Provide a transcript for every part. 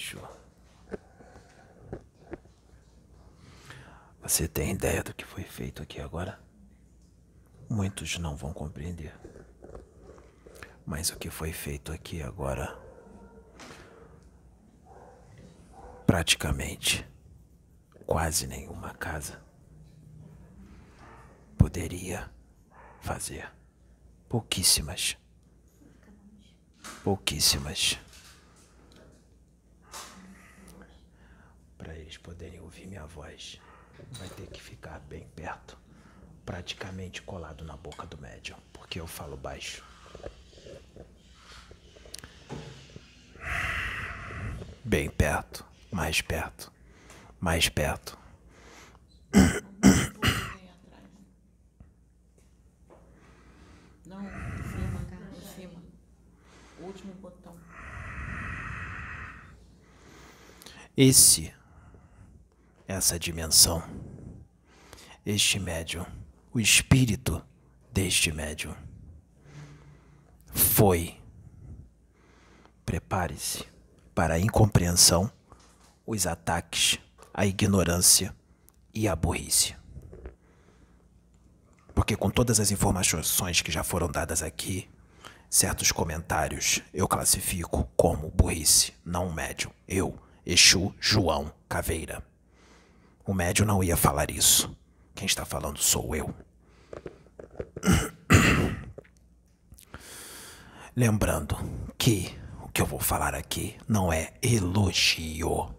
Laroyejo. Você tem ideia do que foi feito aqui agora? Muitos não vão compreender. Mas o que foi feito aqui agora praticamente quase nenhuma casa poderia fazer. Pouquíssimas. Pouquíssimas. Para eles poderem ouvir minha voz, vai ter que ficar bem perto, praticamente colado na boca do médium, porque eu falo baixo. Bem perto, mais perto, mais perto. Aí atrás. Não, em cima, em cima. O último botão. Esse, essa dimensão, este médium, o espírito deste médium, foi. Prepare-se para a incompreensão, os ataques, a ignorância e a burrice. Porque com todas as informações que já foram dadas aqui, certos comentários eu classifico como burrice, não um médium. Eu, Exu João Caveira. O médium não ia falar isso. Quem está falando sou eu. Lembrando que o que eu vou falar aqui não é elogio.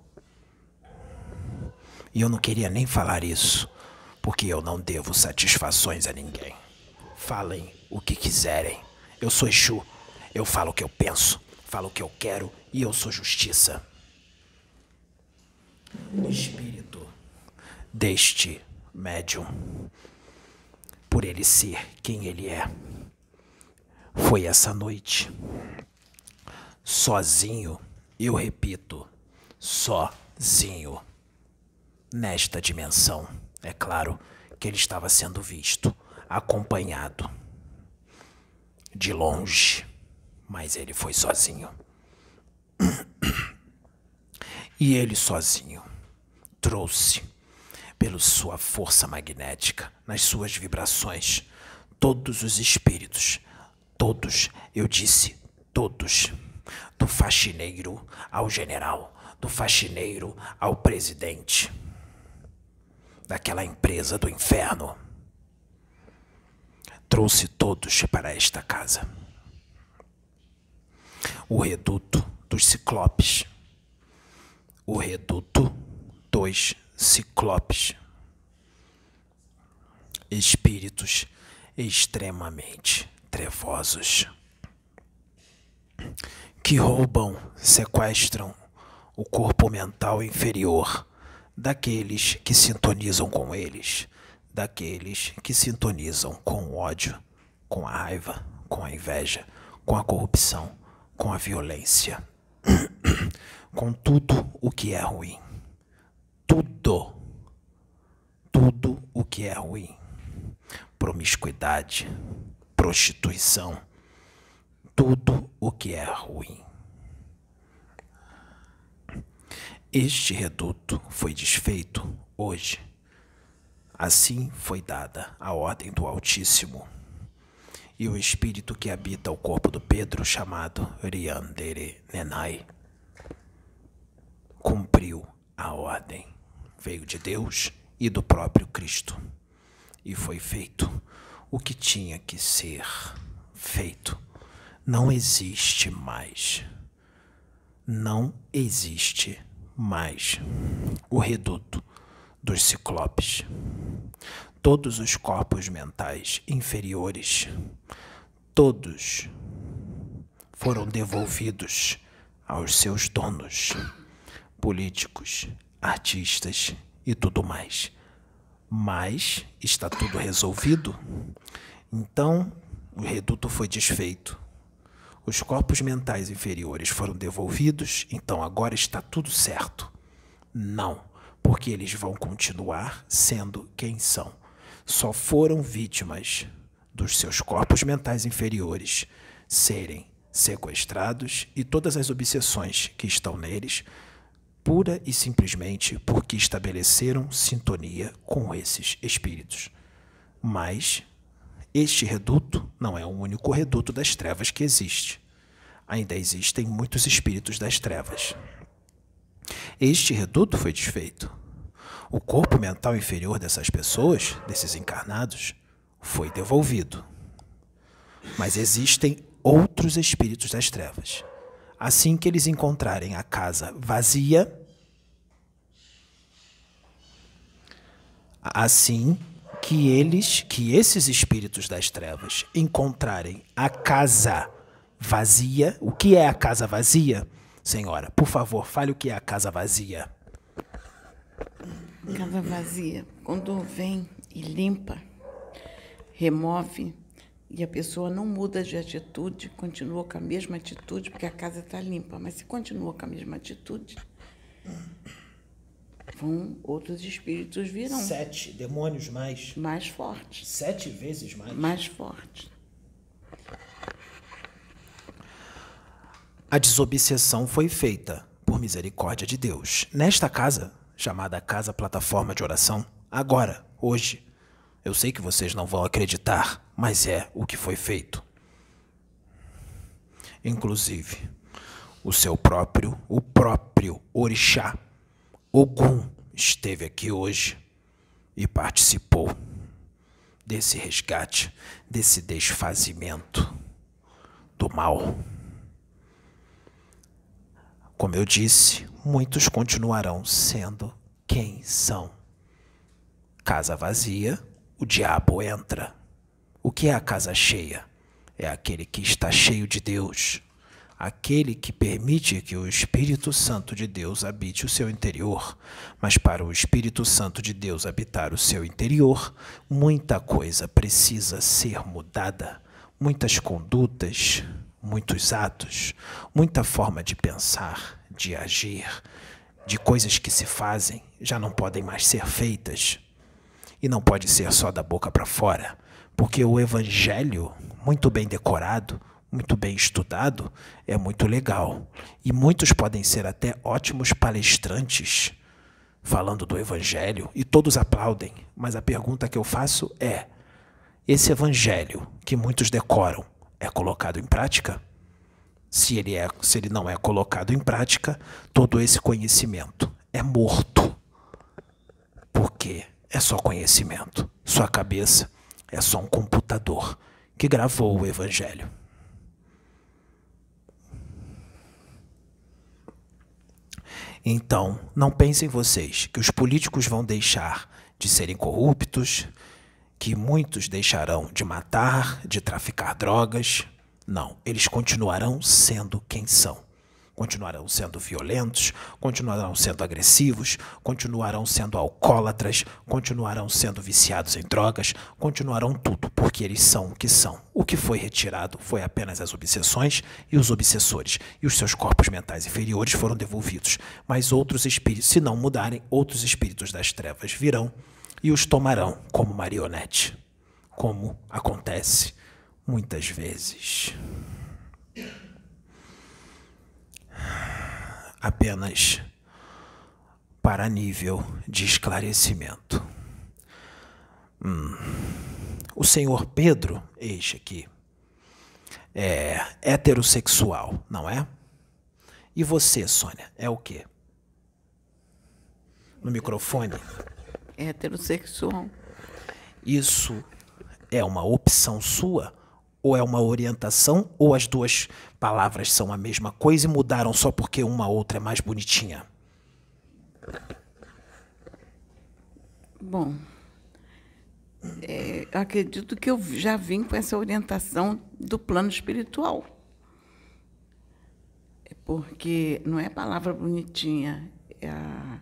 E eu não queria nem falar isso, porque eu não devo satisfações a ninguém. Falem o que quiserem. Eu sou Exu. Eu falo o que eu penso, falo o que eu quero e eu sou justiça. Espírito deste médium, por ele ser quem ele é, foi essa noite, sozinho, eu repito, sozinho, nesta dimensão. É claro que ele estava sendo visto, acompanhado, de longe, mas ele foi sozinho. E ele sozinho trouxe, pela sua força magnética, nas suas vibrações, todos os espíritos, todos, eu disse, todos, do faxineiro ao general, do faxineiro ao presidente, daquela empresa do inferno. Trouxe todos para esta casa. O reduto dos ciclopes o reduto dos ciclopes. Espíritos extremamente trevosos que roubam, sequestram o corpo mental inferior daqueles que sintonizam com eles, daqueles que sintonizam com o ódio, com a raiva, com a inveja, com a corrupção, com a violência com tudo o que é ruim. Tudo. Tudo o que é ruim. Promiscuidade, prostituição, tudo o que é ruim. Este reduto foi desfeito hoje. Assim foi dada a ordem do Altíssimo. E o espírito que habita o corpo do Pedro, chamado Riandere Nenai, cumpriu a ordem. Veio de Deus e do próprio Cristo. E foi feito o que tinha que ser feito. Não existe mais. Não existe mais o reduto dos ciclopes. Todos os corpos mentais inferiores, todos foram devolvidos aos seus donos, políticos, artistas e tudo mais. Mas está tudo resolvido? Então, o reduto foi desfeito. Os corpos mentais inferiores foram devolvidos, então agora está tudo certo. Não, porque eles vão continuar sendo quem são. Só foram vítimas dos seus corpos mentais inferiores serem sequestrados e todas as obsessões que estão neles, pura e simplesmente porque estabeleceram sintonia com esses espíritos. Mas este reduto não é o único reduto das trevas que existe. Ainda existem muitos espíritos das trevas. Este reduto foi desfeito. O corpo mental inferior dessas pessoas, desses encarnados, foi devolvido. Mas existem outros espíritos das trevas. Assim que eles encontrarem a casa vazia, assim que eles, que esses espíritos das trevas encontrarem a casa vazia, o que é a casa vazia? Senhora, por favor, fale o que é a casa vazia. Casa vazia, quando vem e limpa, remove e a pessoa não muda de atitude, continua com a mesma atitude, porque a casa está limpa, mas se continua com a mesma atitude, vão outros espíritos virão. Sete demônios mais. Mais fortes. Sete vezes mais. Mais fortes. A desobsessão foi feita por misericórdia de Deus. Nesta casa, chamada Casa Plataforma de Oração, agora, hoje, eu sei que vocês não vão acreditar, mas é o que foi feito. Inclusive, o seu próprio, o próprio Orixá, Ogum, esteve aqui hoje e participou desse resgate, desse desfazimento do mal. Como eu disse, muitos continuarão sendo quem são. Casa vazia o diabo entra. O que é a casa cheia? É aquele que está cheio de Deus, aquele que permite que o Espírito Santo de Deus habite o seu interior. Mas para o Espírito Santo de Deus habitar o seu interior, muita coisa precisa ser mudada, muitas condutas, muitos atos, muita forma de pensar, de agir, de coisas que se fazem já não podem mais ser feitas. E não pode ser só da boca para fora, porque o evangelho, muito bem decorado, muito bem estudado, é muito legal. E muitos podem ser até ótimos palestrantes falando do evangelho e todos aplaudem, mas a pergunta que eu faço é: esse evangelho que muitos decoram é colocado em prática? Se ele, é, se ele não é colocado em prática, todo esse conhecimento é morto. Por quê? É só conhecimento. Sua cabeça é só um computador que gravou o Evangelho. Então, não pensem vocês que os políticos vão deixar de serem corruptos, que muitos deixarão de matar, de traficar drogas. Não, eles continuarão sendo quem são continuarão sendo violentos, continuarão sendo agressivos, continuarão sendo alcoólatras, continuarão sendo viciados em drogas, continuarão tudo, porque eles são o que são. O que foi retirado foi apenas as obsessões e os obsessores, e os seus corpos mentais inferiores foram devolvidos. Mas outros espíritos, se não mudarem, outros espíritos das trevas virão e os tomarão como marionete, como acontece muitas vezes apenas para nível de esclarecimento. Hum. O senhor Pedro, eis aqui, é heterossexual, não é? E você, Sônia, é o quê? No microfone? Heterossexual. Isso é uma opção sua ou é uma orientação, ou as duas palavras são a mesma coisa e mudaram só porque uma outra é mais bonitinha? Bom, É, acredito que eu já vim com essa orientação do plano espiritual. É porque não é palavra bonitinha. É a,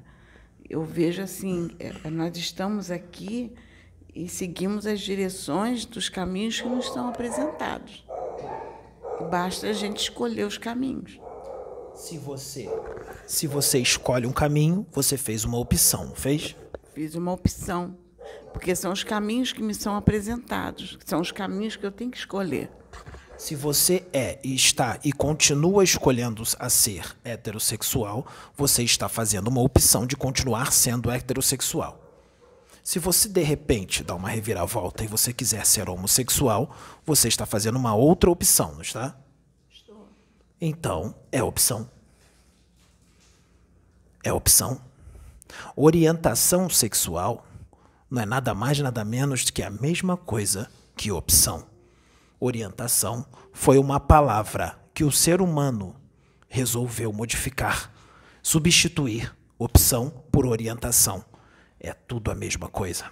eu vejo assim, é, nós estamos aqui e seguimos as direções dos caminhos que nos são apresentados. Basta a gente escolher os caminhos. Se você, se você escolhe um caminho, você fez uma opção, fez? Fiz uma opção, porque são os caminhos que me são apresentados, são os caminhos que eu tenho que escolher. Se você é e está e continua escolhendo a ser heterossexual, você está fazendo uma opção de continuar sendo heterossexual. Se você de repente dá uma reviravolta e você quiser ser homossexual, você está fazendo uma outra opção, não está? Estou. Então, é opção. É opção. Orientação sexual não é nada mais, nada menos do que a mesma coisa que opção. Orientação foi uma palavra que o ser humano resolveu modificar, substituir opção por orientação. É tudo a mesma coisa.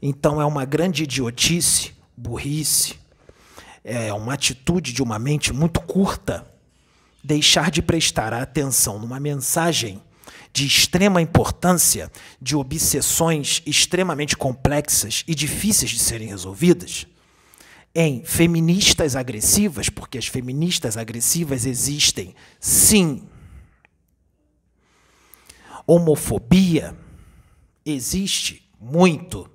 Então é uma grande idiotice, burrice, é uma atitude de uma mente muito curta deixar de prestar atenção numa mensagem de extrema importância, de obsessões extremamente complexas e difíceis de serem resolvidas, em feministas agressivas, porque as feministas agressivas existem, sim, homofobia existe muito.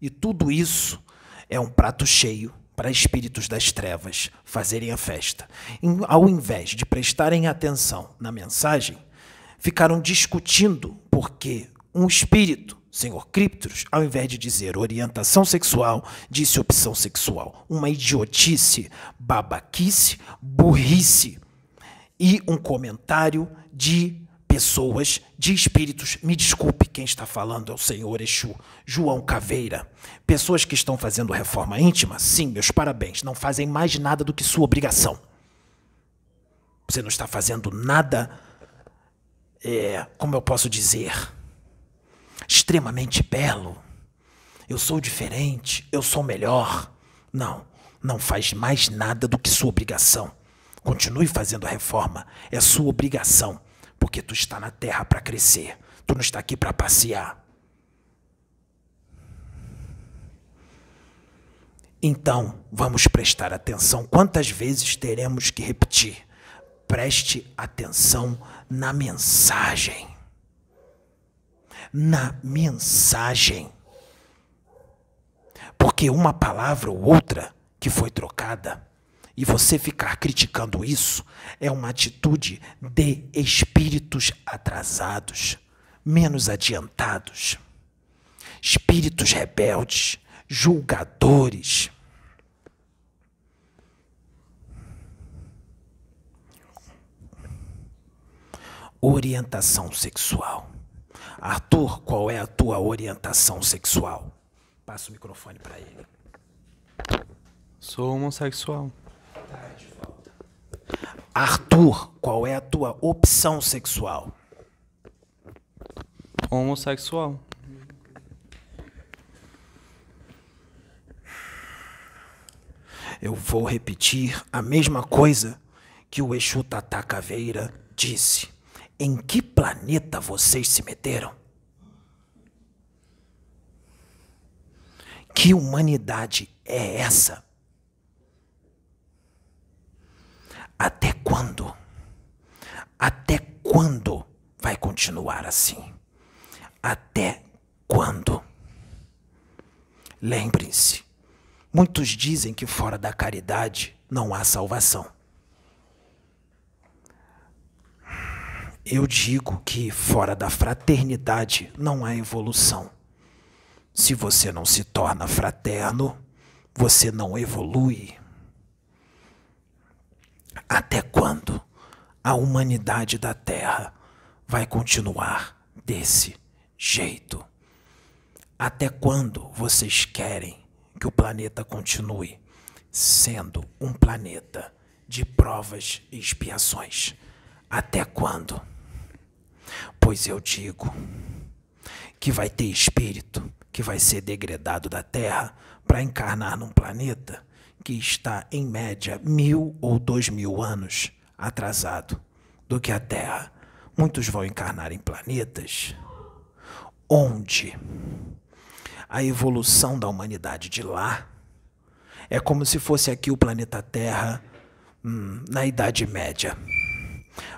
E tudo isso é um prato cheio para espíritos das trevas fazerem a festa. Ao invés de prestarem atenção na mensagem, ficaram discutindo porque um espírito, senhor Criptos, ao invés de dizer orientação sexual, disse opção sexual. Uma idiotice, babaquice, burrice e um comentário de pessoas, de espíritos. Me desculpe, quem está falando é o Senhor Exu, João Caveira. Pessoas que estão fazendo reforma íntima, sim, meus parabéns, não fazem mais nada do que sua obrigação. Você não está fazendo nada, é, como eu posso dizer, extremamente belo. Eu sou diferente, eu sou melhor. Não, não faz mais nada do que sua obrigação. Continue fazendo a reforma, é sua obrigação porque tu está na terra para crescer. Tu não está aqui para passear. Então, vamos prestar atenção. Quantas vezes teremos que repetir? Preste atenção na mensagem. Na mensagem. Porque uma palavra ou outra que foi trocada e você ficar criticando isso é uma atitude de espíritos atrasados, menos adiantados, espíritos rebeldes, julgadores. Orientação sexual. Arthur, qual é a tua orientação sexual? Passa o microfone para ele. Sou homossexual. Arthur, qual é a tua opção sexual? Homossexual. Eu vou repetir a mesma coisa que o Exu Tata Caveira disse. Em que planeta vocês se meteram? Que humanidade é essa? Até quando? Até quando vai continuar assim? Até quando? Lembrem-se, muitos dizem que fora da caridade não há salvação. Eu digo que fora da fraternidade não há evolução. Se você não se torna fraterno, você não evolui. Até quando a humanidade da Terra vai continuar desse jeito? Até quando vocês querem que o planeta continue sendo um planeta de provas e expiações? Até quando? Pois eu digo que vai ter espírito que vai ser degradado da Terra para encarnar num planeta que está, em média, mil ou dois mil anos atrasado do que a Terra. Muitos vão encarnar em planetas onde a evolução da humanidade de lá é como se fosse aqui o planeta Terra hum, na Idade Média.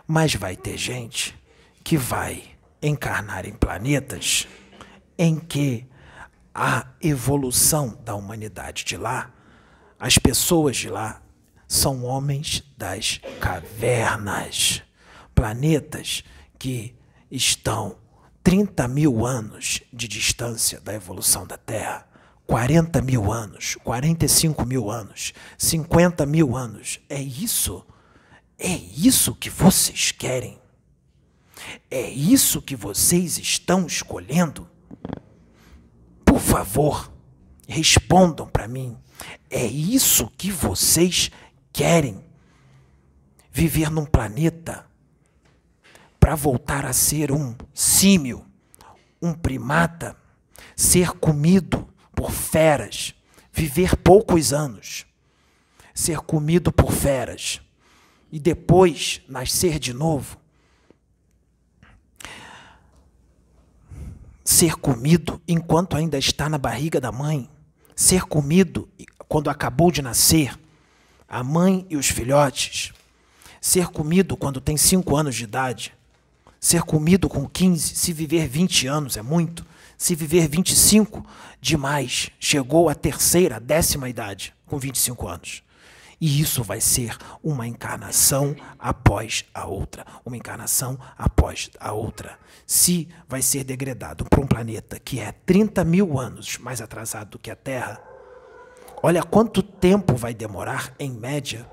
Mas vai ter gente que vai encarnar em planetas em que a evolução da humanidade de lá, as pessoas de lá, são homens das cavernas. Planetas que estão 30 mil anos de distância da evolução da Terra. 40 mil anos, 45 mil anos, 50 mil anos. É isso? É isso que vocês querem? É isso que vocês estão escolhendo? Por favor, respondam para mim. É isso que vocês querem? Viver num planeta para voltar a ser um símio, um primata, ser comido por feras, viver poucos anos, ser comido por feras e depois nascer de novo, ser comido enquanto ainda está na barriga da mãe, ser comido quando acabou de nascer, a mãe e os filhotes, ser comido quando tem cinco anos de idade, ser comido com 15, se viver 20 anos é muito, se viver 25, demais. Chegou a terceira, décima idade, com 25 anos. E isso vai ser uma encarnação após a outra, uma encarnação após a outra. Se vai ser degradado para um planeta que é 30 mil anos mais atrasado do que a Terra, olha quanto tempo vai demorar, em média,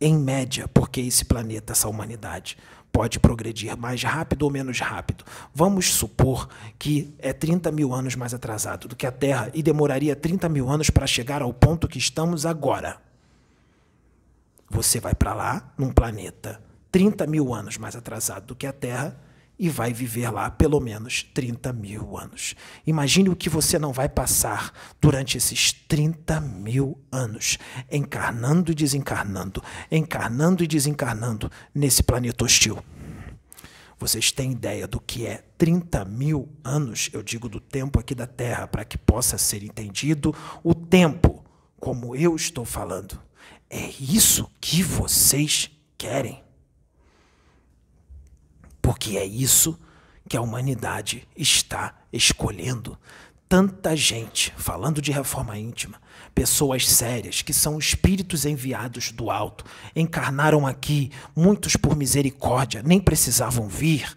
em média, porque esse planeta, essa humanidade, pode progredir mais rápido ou menos rápido. Vamos supor que é 30 mil anos mais atrasado do que a Terra e demoraria 30 mil anos para chegar ao ponto que estamos agora. Você vai para lá, num planeta 30 mil anos mais atrasado do que a Terra, e vai viver lá pelo menos 30 mil anos. Imagine o que você não vai passar durante esses 30 mil anos, encarnando e desencarnando, encarnando e desencarnando nesse planeta hostil. Vocês têm ideia do que é 30 mil anos? Eu digo do tempo aqui da Terra, para que possa ser entendido o tempo, como eu estou falando. É isso que vocês querem porque é isso que a humanidade está escolhendo. Tanta gente falando de reforma íntima, pessoas sérias que são espíritos enviados do alto, encarnaram aqui, muitos por misericórdia, nem precisavam vir.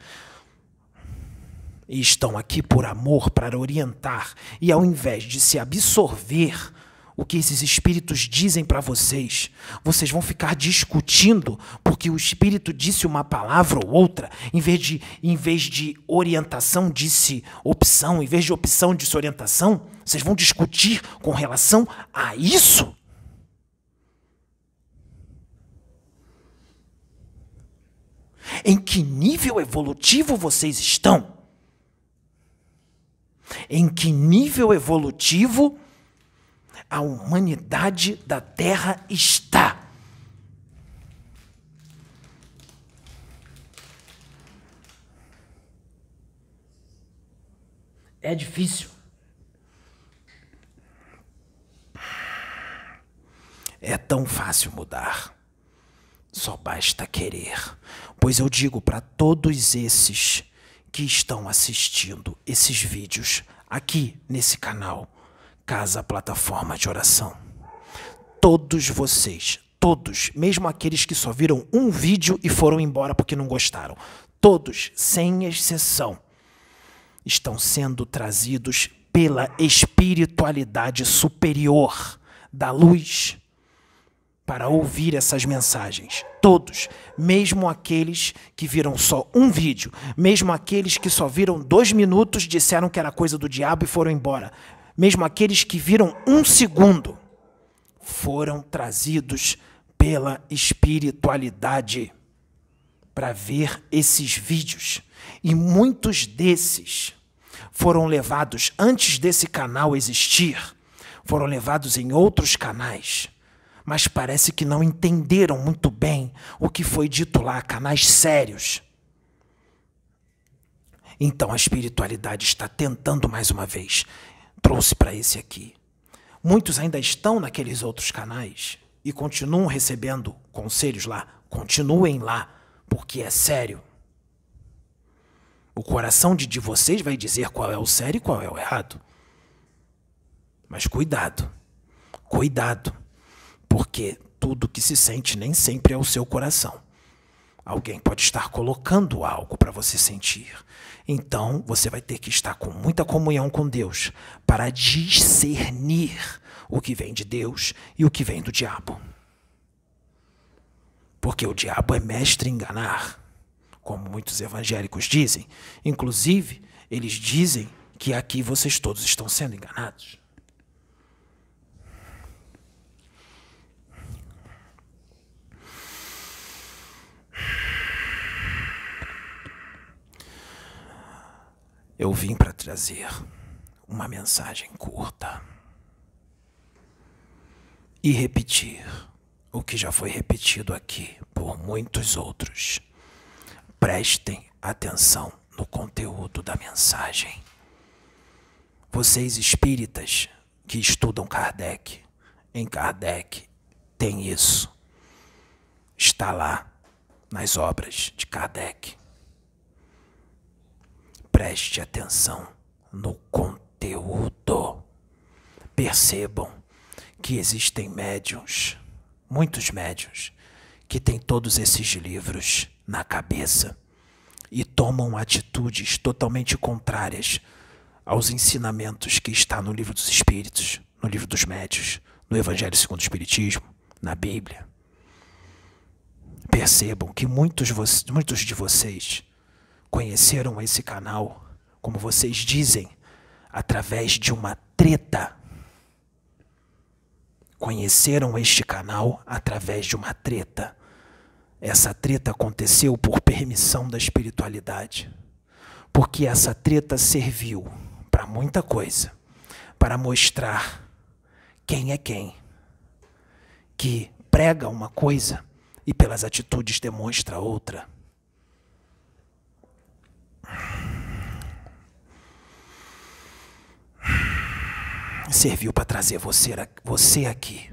E estão aqui por amor para orientar, e ao invés de se absorver o que esses espíritos dizem para vocês. Vocês vão ficar discutindo porque o espírito disse uma palavra ou outra, em vez de, em vez de orientação, disse opção, em vez de opção, disse orientação. Vocês vão discutir com relação a isso. Em que nível evolutivo vocês estão? Em que nível evolutivo a humanidade da Terra está. É difícil. É tão fácil mudar. Só basta querer. Pois eu digo para todos esses que estão assistindo esses vídeos aqui nesse canal casa plataforma de oração. Todos vocês, todos, mesmo aqueles que só viram um vídeo e foram embora porque não gostaram, todos, sem exceção, estão sendo trazidos pela espiritualidade superior da luz para ouvir essas mensagens. Todos, mesmo aqueles que viram só um vídeo, mesmo aqueles que só viram dois minutos, disseram que era coisa do diabo e foram embora mesmo aqueles que viram um segundo, foram trazidos pela espiritualidade para ver esses vídeos. E muitos desses foram levados antes desse canal existir, foram levados em outros canais, mas parece que não entenderam muito bem o que foi dito lá, canais sérios. Então a espiritualidade está tentando mais uma vez, trouxe para esse aqui. Muitos ainda estão naqueles outros canais e continuam recebendo conselhos lá. Continuem lá, porque é sério. O coração de, de vocês vai dizer qual é o sério e qual é o errado. Mas cuidado, cuidado, porque tudo que se sente nem sempre é o seu coração. Alguém pode estar colocando algo para você sentir. Então, você vai ter que estar com muita comunhão com Deus para discernir o que vem de Deus e o que vem do diabo. Porque o diabo é mestre em enganar, como muitos evangélicos dizem. Inclusive, eles dizem que aqui vocês todos estão sendo enganados. Eu vim para trazer uma mensagem curta e repetir o que já foi repetido aqui por muitos outros. Prestem atenção no conteúdo da mensagem. Vocês espíritas que estudam Kardec, em Kardec tem isso. Está lá nas obras de Kardec. Preste atenção no conteúdo. Percebam que existem médiums, muitos médiums, que têm todos esses livros na cabeça e tomam atitudes totalmente contrárias aos ensinamentos que está no livro dos Espíritos, no livro dos Médios, no Evangelho segundo o Espiritismo, na Bíblia. Percebam que muitos, muitos de vocês conheceram esse canal, como vocês dizem, através de uma treta conheceram este canal através de uma treta. Essa treta aconteceu por permissão da espiritualidade. Porque essa treta serviu para muita coisa para mostrar quem é quem. Que prega uma coisa e pelas atitudes demonstra outra. Serviu para trazer você, você aqui.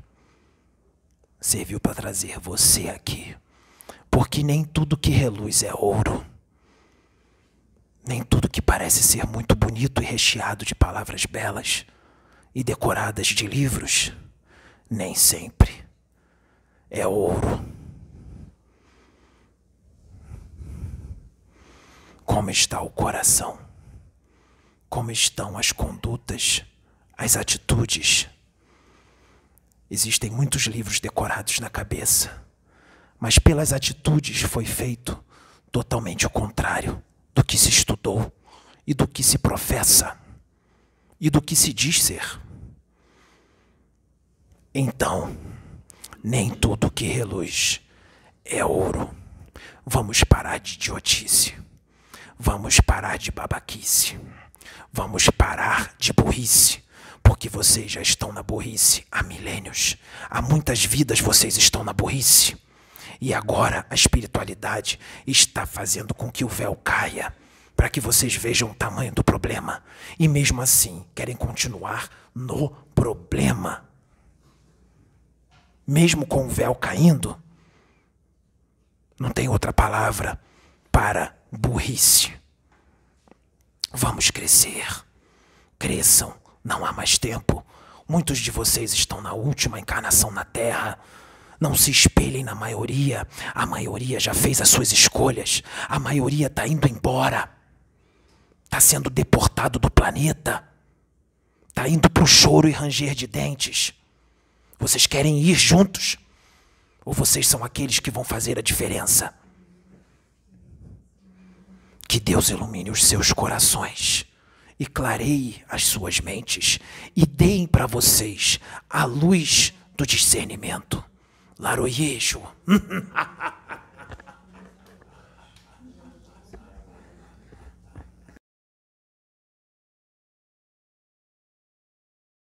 Serviu para trazer você aqui. Porque nem tudo que reluz é ouro. Nem tudo que parece ser muito bonito e recheado de palavras belas e decoradas de livros, nem sempre é ouro. Como está o coração? Como estão as condutas? As atitudes. Existem muitos livros decorados na cabeça, mas pelas atitudes foi feito totalmente o contrário do que se estudou e do que se professa e do que se diz ser. Então, nem tudo que reluz é ouro. Vamos parar de idiotice. Vamos parar de babaquice. Vamos parar de burrice. Porque vocês já estão na burrice há milênios. Há muitas vidas vocês estão na burrice. E agora a espiritualidade está fazendo com que o véu caia, para que vocês vejam o tamanho do problema. E mesmo assim, querem continuar no problema. Mesmo com o véu caindo, não tem outra palavra para burrice. Vamos crescer. Cresçam não há mais tempo. Muitos de vocês estão na última encarnação na Terra. Não se espelhem na maioria. A maioria já fez as suas escolhas. A maioria está indo embora. Está sendo deportado do planeta. Está indo para o choro e ranger de dentes. Vocês querem ir juntos? Ou vocês são aqueles que vão fazer a diferença? Que Deus ilumine os seus corações e clareie as suas mentes e deem para vocês a luz do discernimento. Laroyejo.